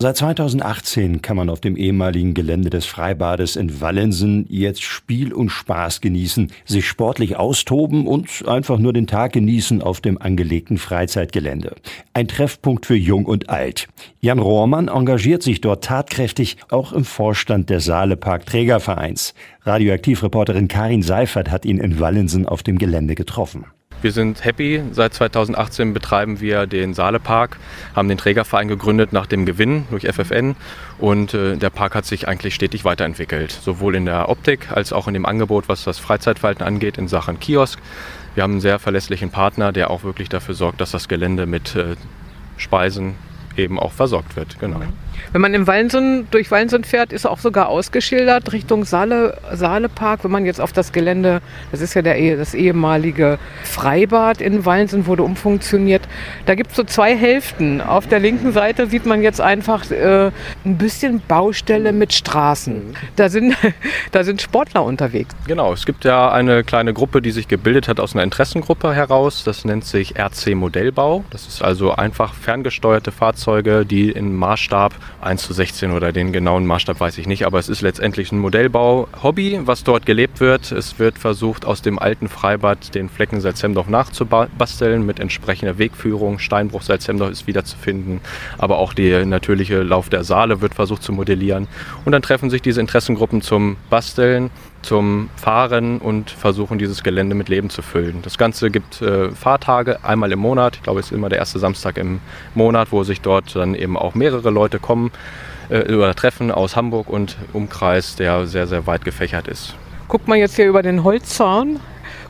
Seit 2018 kann man auf dem ehemaligen Gelände des Freibades in Wallensen jetzt Spiel und Spaß genießen, sich sportlich austoben und einfach nur den Tag genießen auf dem angelegten Freizeitgelände. Ein Treffpunkt für Jung und Alt. Jan Rohrmann engagiert sich dort tatkräftig, auch im Vorstand des Saalepark Trägervereins. Radioaktivreporterin Karin Seifert hat ihn in Wallensen auf dem Gelände getroffen. Wir sind happy. Seit 2018 betreiben wir den Saalepark, haben den Trägerverein gegründet nach dem Gewinn durch FFN und äh, der Park hat sich eigentlich stetig weiterentwickelt, sowohl in der Optik als auch in dem Angebot, was das Freizeitverhalten angeht in Sachen Kiosk. Wir haben einen sehr verlässlichen Partner, der auch wirklich dafür sorgt, dass das Gelände mit äh, Speisen eben auch versorgt wird. Genau. Wenn man im Wallensen, durch Wallensen fährt, ist auch sogar ausgeschildert Richtung Saale, Saalepark. Wenn man jetzt auf das Gelände, das ist ja der, das ehemalige Freibad in Wallensen, wurde umfunktioniert. Da gibt es so zwei Hälften. Auf der linken Seite sieht man jetzt einfach äh, ein bisschen Baustelle mit Straßen. Da sind, da sind Sportler unterwegs. Genau, es gibt ja eine kleine Gruppe, die sich gebildet hat aus einer Interessengruppe heraus. Das nennt sich RC Modellbau. Das ist also einfach ferngesteuerte Fahrzeuge, die im Maßstab 1 zu 16 oder den genauen Maßstab weiß ich nicht, aber es ist letztendlich ein Modellbau-Hobby, was dort gelebt wird. Es wird versucht, aus dem alten Freibad den Flecken Salzhemdorf nachzubasteln mit entsprechender Wegführung. Steinbruch Salzhemdorf ist wiederzufinden, aber auch der natürliche Lauf der Saale wird versucht zu modellieren. Und dann treffen sich diese Interessengruppen zum Basteln zum Fahren und versuchen dieses Gelände mit Leben zu füllen. Das Ganze gibt äh, Fahrtage einmal im Monat. Ich glaube, es ist immer der erste Samstag im Monat, wo sich dort dann eben auch mehrere Leute kommen äh, oder treffen aus Hamburg und Umkreis, der sehr, sehr weit gefächert ist. Guckt man jetzt hier über den Holzzaun,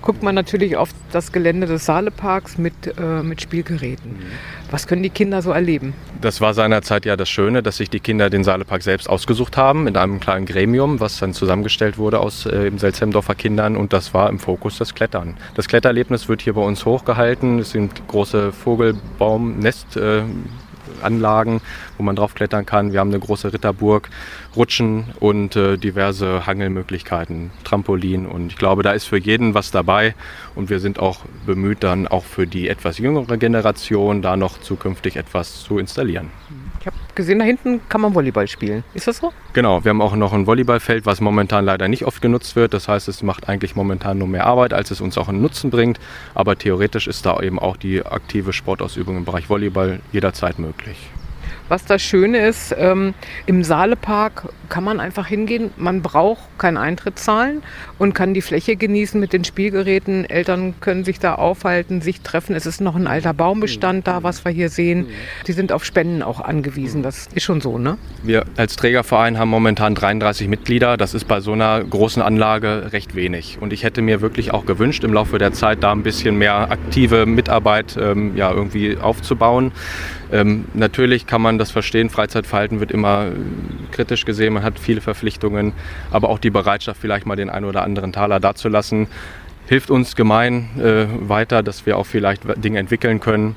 guckt man natürlich auf das Gelände des Saaleparks mit, äh, mit Spielgeräten. Mhm. Was können die Kinder so erleben? Das war seinerzeit ja das Schöne, dass sich die Kinder den Saalepark selbst ausgesucht haben in einem kleinen Gremium, was dann zusammengestellt wurde aus äh, Selzhemdorfer Kindern und das war im Fokus das Klettern. Das Klettererlebnis wird hier bei uns hochgehalten. Es sind große Vogelbaum-Nest- äh, Anlagen, wo man drauf klettern kann. Wir haben eine große Ritterburg, Rutschen und äh, diverse Hangelmöglichkeiten, Trampolin. Und ich glaube, da ist für jeden was dabei. Und wir sind auch bemüht, dann auch für die etwas jüngere Generation da noch zukünftig etwas zu installieren. Gesehen, da hinten kann man Volleyball spielen. Ist das so? Genau, wir haben auch noch ein Volleyballfeld, was momentan leider nicht oft genutzt wird. Das heißt, es macht eigentlich momentan nur mehr Arbeit, als es uns auch einen Nutzen bringt. Aber theoretisch ist da eben auch die aktive Sportausübung im Bereich Volleyball jederzeit möglich. Was das Schöne ist, ähm, im Saalepark kann man einfach hingehen. Man braucht keinen Eintritt zahlen und kann die Fläche genießen mit den Spielgeräten. Eltern können sich da aufhalten, sich treffen. Es ist noch ein alter Baumbestand da, was wir hier sehen. Die sind auf Spenden auch angewiesen. Das ist schon so, ne? Wir als Trägerverein haben momentan 33 Mitglieder. Das ist bei so einer großen Anlage recht wenig. Und ich hätte mir wirklich auch gewünscht, im Laufe der Zeit da ein bisschen mehr aktive Mitarbeit ähm, ja, irgendwie aufzubauen. Ähm, natürlich kann man das verstehen, Freizeitverhalten wird immer äh, kritisch gesehen, man hat viele Verpflichtungen, aber auch die Bereitschaft, vielleicht mal den einen oder anderen Taler dazulassen, hilft uns gemein äh, weiter, dass wir auch vielleicht Dinge entwickeln können.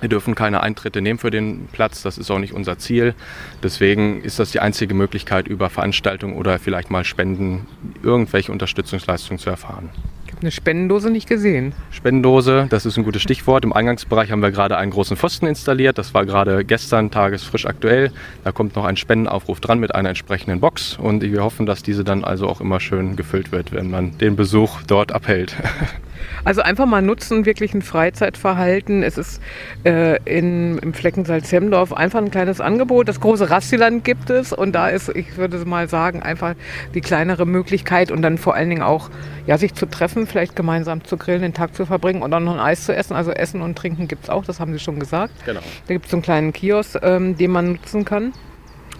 Wir dürfen keine Eintritte nehmen für den Platz, das ist auch nicht unser Ziel. Deswegen ist das die einzige Möglichkeit, über Veranstaltungen oder vielleicht mal Spenden irgendwelche Unterstützungsleistungen zu erfahren eine Spendendose nicht gesehen. Spendendose, das ist ein gutes Stichwort. Im Eingangsbereich haben wir gerade einen großen Pfosten installiert. Das war gerade gestern tagesfrisch aktuell. Da kommt noch ein Spendenaufruf dran mit einer entsprechenden Box. Und wir hoffen, dass diese dann also auch immer schön gefüllt wird, wenn man den Besuch dort abhält. Also einfach mal nutzen, wirklich ein Freizeitverhalten. Es ist äh, in, im Flecken Salzhemdorf einfach ein kleines Angebot. Das große Rastiland gibt es und da ist, ich würde mal sagen, einfach die kleinere Möglichkeit und dann vor allen Dingen auch, ja, sich zu treffen, vielleicht gemeinsam zu grillen, den Tag zu verbringen und dann noch ein Eis zu essen. Also Essen und Trinken gibt es auch, das haben Sie schon gesagt. Genau. Da gibt es so einen kleinen Kiosk, ähm, den man nutzen kann.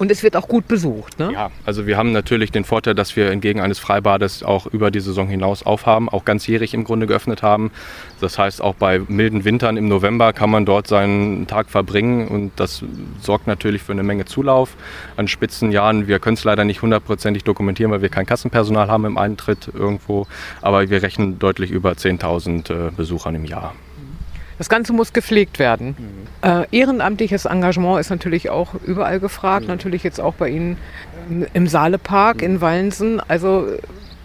Und es wird auch gut besucht, ne? Ja, also wir haben natürlich den Vorteil, dass wir entgegen eines Freibades auch über die Saison hinaus aufhaben, auch ganzjährig im Grunde geöffnet haben. Das heißt, auch bei milden Wintern im November kann man dort seinen Tag verbringen und das sorgt natürlich für eine Menge Zulauf. An Spitzenjahren, wir können es leider nicht hundertprozentig dokumentieren, weil wir kein Kassenpersonal haben im Eintritt irgendwo, aber wir rechnen deutlich über 10.000 äh, Besuchern im Jahr. Das Ganze muss gepflegt werden. Mhm. Äh, ehrenamtliches Engagement ist natürlich auch überall gefragt, mhm. natürlich jetzt auch bei Ihnen im Saalepark mhm. in Wallensen. Also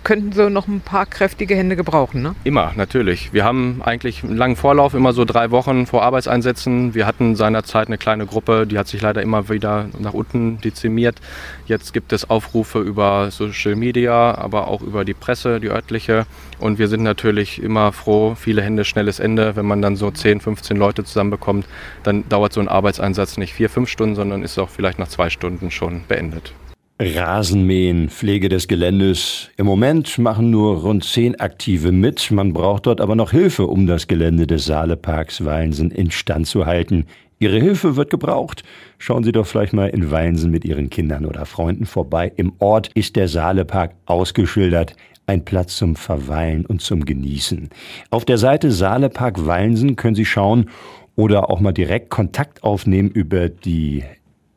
könnten Sie noch ein paar kräftige Hände gebrauchen, ne? Immer, natürlich. Wir haben eigentlich einen langen Vorlauf, immer so drei Wochen vor Arbeitseinsätzen. Wir hatten seinerzeit eine kleine Gruppe, die hat sich leider immer wieder nach unten dezimiert. Jetzt gibt es Aufrufe über Social Media, aber auch über die Presse, die örtliche. Und wir sind natürlich immer froh, viele Hände, schnelles Ende. Wenn man dann so 10, 15 Leute zusammenbekommt, dann dauert so ein Arbeitseinsatz nicht vier, fünf Stunden, sondern ist auch vielleicht nach zwei Stunden schon beendet. Rasenmähen, Pflege des Geländes. Im Moment machen nur rund zehn Aktive mit. Man braucht dort aber noch Hilfe, um das Gelände des Saaleparks Weinsen instand zu halten. Ihre Hilfe wird gebraucht. Schauen Sie doch vielleicht mal in Weinsen mit Ihren Kindern oder Freunden vorbei. Im Ort ist der Saalepark ausgeschildert. Ein Platz zum Verweilen und zum Genießen. Auf der Seite Saalepark Weinsen können Sie schauen oder auch mal direkt Kontakt aufnehmen über die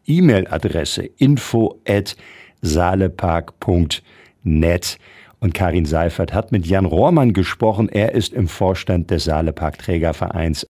E-Mail-Adresse info at saalepark.net. Und Karin Seifert hat mit Jan Rohrmann gesprochen. Er ist im Vorstand des Saalepark Trägervereins